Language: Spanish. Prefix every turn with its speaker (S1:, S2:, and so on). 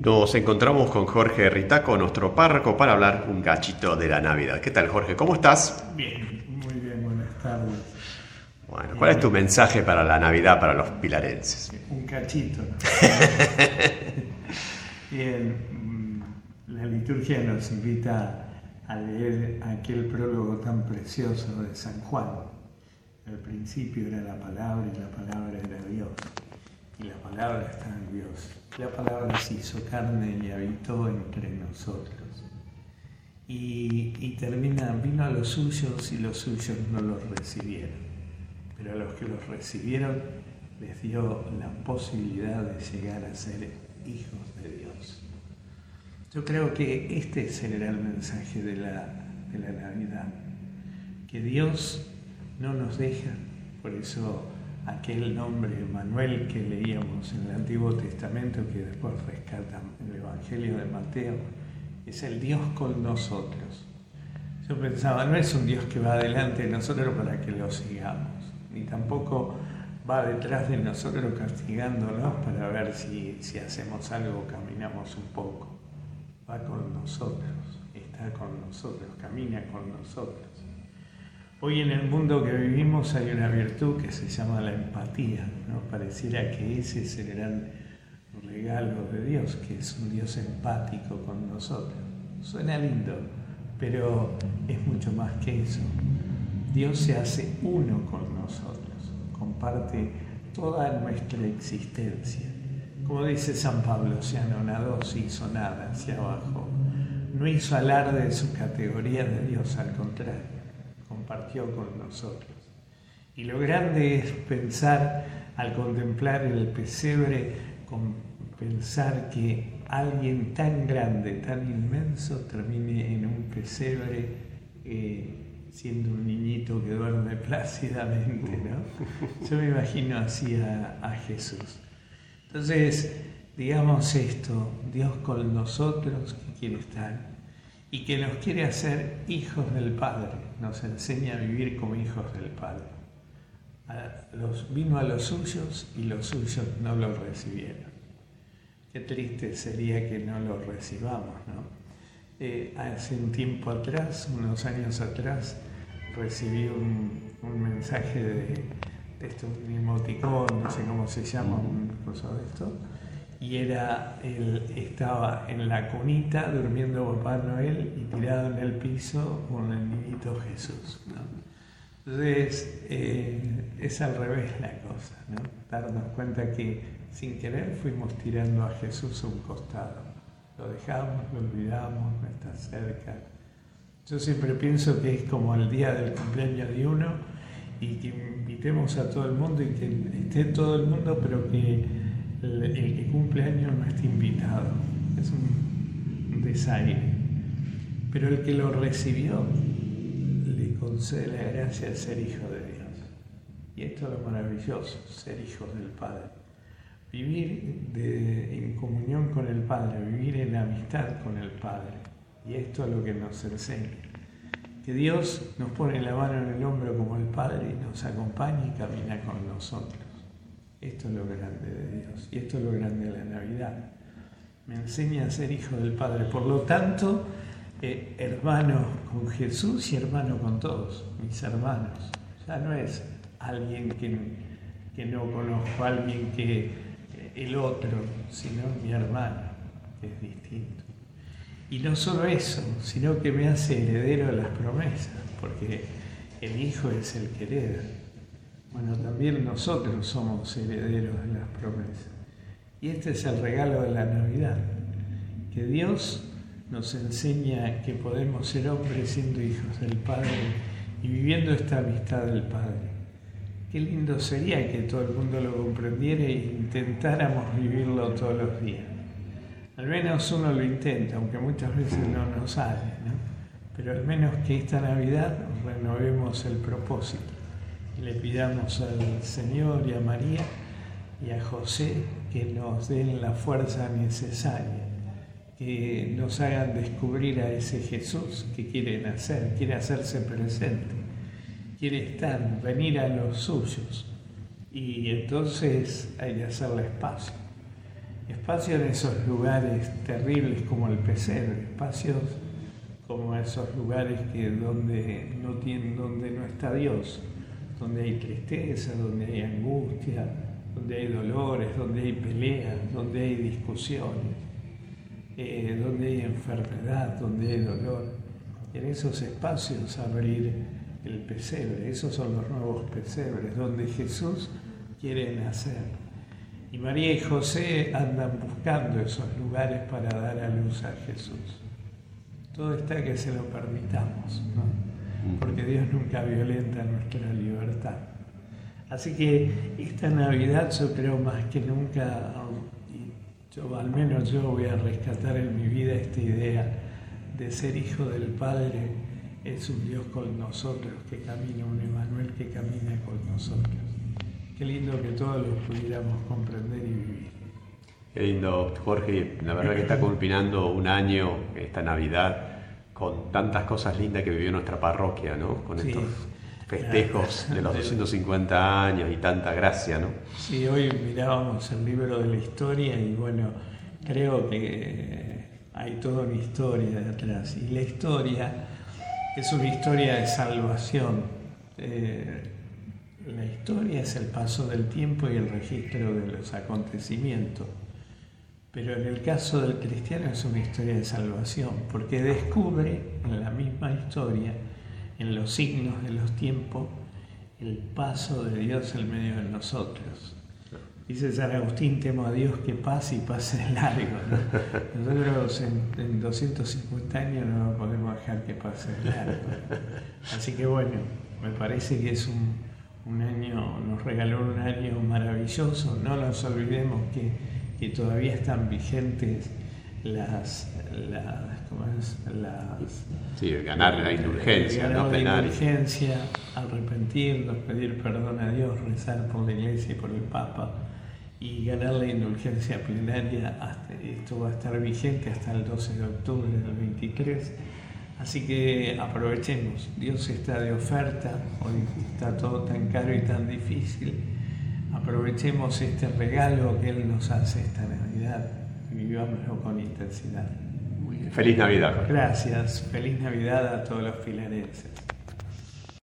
S1: Nos encontramos con Jorge Ritaco, nuestro párroco, para hablar un cachito de la Navidad. ¿Qué tal, Jorge? ¿Cómo estás?
S2: Bien, muy bien, buenas tardes.
S1: Bueno, ¿cuál es tu mensaje para la Navidad para los pilarenses?
S2: Un cachito. bien, mm, la liturgia nos invita a leer aquel prólogo tan precioso de San Juan. Al principio era la palabra y la palabra era Dios. Y la palabra está en Dios. La palabra se hizo carne y habitó entre nosotros. Y, y termina, vino a los suyos y los suyos no los recibieron. Pero a los que los recibieron les dio la posibilidad de llegar a ser hijos de Dios. Yo creo que este será el mensaje de la, de la Navidad, que Dios no nos deja, por eso aquel nombre Manuel que leíamos en el Antiguo Testamento, que después rescata el Evangelio de Mateo, es el Dios con nosotros. Yo pensaba, no es un Dios que va delante de nosotros para que lo sigamos, ni tampoco va detrás de nosotros castigándonos para ver si, si hacemos algo caminamos un poco. Va con nosotros, está con nosotros, camina con nosotros. Hoy en el mundo que vivimos hay una virtud que se llama la empatía, ¿no? Pareciera que ese es el gran regalo de Dios, que es un Dios empático con nosotros. Suena lindo, pero es mucho más que eso. Dios se hace uno con nosotros, comparte toda nuestra existencia. Como dice San Pablo, se anonadó, se hizo nada, se abajo. No hizo alarde de su categoría de Dios, al contrario compartió con nosotros. Y lo grande es pensar, al contemplar el pesebre, pensar que alguien tan grande, tan inmenso, termine en un pesebre eh, siendo un niñito que duerme plácidamente, ¿no? Yo me imagino así a, a Jesús. Entonces, digamos esto, Dios con nosotros, que quiere estar y que nos quiere hacer hijos del Padre, nos enseña a vivir como hijos del Padre. vino a los suyos y los suyos no lo recibieron. Qué triste sería que no lo recibamos, ¿no? Eh, hace un tiempo atrás, unos años atrás, recibí un, mensaje de, de esto, un emoticón, no sé cómo se llama, un cosa de esto, y era, él estaba en la cunita durmiendo Papá Noel y tirado en el piso con el niñito Jesús. Entonces eh, es al revés la cosa, ¿no? darnos cuenta que sin querer fuimos tirando a Jesús a un costado. Lo dejamos, lo olvidamos, no está cerca. Yo siempre pienso que es como el día del cumpleaños de uno y que invitemos a todo el mundo y que esté todo el mundo, pero que el, que cumple años no está invitado, es un, desaire. Pero el que lo recibió le concede la gracia de ser hijo de Dios. Y esto es lo maravilloso, ser hijos del Padre. Vivir en comunión con el Padre, vivir en amistad con el Padre. Y esto es lo que nos enseña. Que Dios nos pone la mano en el hombro como el Padre y nos acompaña y camina con nosotros. Esto es lo grande de Dios y esto es lo grande de la Navidad. Me enseña a ser hijo del Padre. Por lo tanto, eh, hermano con Jesús y hermano con todos, mis hermanos. Ya no es alguien que, que no conozco, alguien que eh, el otro, sino mi hermano, que es distinto. Y no solo eso, sino que me hace heredero de las promesas, porque el Hijo es el que hereda. Bueno, también nosotros somos herederos de las promesas. Y este es el regalo de la Navidad, que Dios nos enseña que podemos ser hombres siendo hijos del Padre y viviendo esta amistad del Padre. Qué lindo sería que todo el mundo lo comprendiera e intentáramos vivirlo todos los días. Al menos uno lo intenta, aunque muchas veces no nos sale, ¿no? Pero al menos que esta Navidad renovemos el propósito le pidamos al Señor y a María y a José que nos den la fuerza necesaria, que nos hagan descubrir a ese Jesús que quiere nacer, quiere hacerse presente, quiere estar, venir a los suyos. Y entonces hay que hacerle espacio. Espacio en esos lugares terribles como el pesebre, espacios como esos lugares que donde no donde no está Dios, donde hay tristeza, donde hay angustia, donde hay dolores, donde hay peleas, donde hay discusiones, eh, donde hay enfermedad, donde hay dolor. En esos espacios abrir el pesebre, esos son los nuevos pesebres, donde Jesús quiere nacer. Y María y José andan buscando esos lugares para dar a luz a Jesús. Todo está que se lo permitamos, porque Dios nunca violenta nuestra libertad. Así que esta Navidad yo creo más que nunca, yo, al menos yo voy a rescatar en mi vida esta idea de ser hijo del Padre, es un Dios con nosotros, que camina, un Emanuel que camina con nosotros. Qué lindo que todos lo pudiéramos comprender y vivir.
S1: Qué lindo, Jorge. La verdad que está culminando un año, esta Navidad, con tantas cosas lindas que vivió nuestra parroquia, ¿no? Con estos festejos de los 250 años y tanta gracia, ¿no?
S2: Sí, hoy mirábamos el libro de la historia y bueno, creo que hay toda una historia detrás. Y la historia es una historia de salvación. Eh, la historia es el paso del tiempo y el registro de los acontecimientos. Pero en el caso del cristiano es una historia de salvación, porque descubre en la misma historia, en los signos de los tiempos, el paso de Dios en medio de nosotros. Dice San Agustín, temo a Dios que pase y pase largo. Nosotros en, 250 años no podemos dejar que pase largo. Así que bueno, me parece que es un, un año, nos regaló un año maravilloso. No nos olvidemos que que todavía están vigentes las, las, ¿cómo es? las
S1: sí, ganar la indulgencia,
S2: ganar no la indulgencia, arrepentirnos, pedir perdón a Dios, rezar por la iglesia y por el Papa y ganar la indulgencia plenaria, hasta, esto va a estar vigente hasta el 12 de octubre del 23. Así que aprovechemos, Dios está de oferta, hoy está todo tan caro y tan difícil aprovechemos este regalo que Él nos hace esta Navidad y vivámoslo con intensidad.
S1: Feliz Navidad.
S2: Gracias, feliz Navidad a todos los filarenses.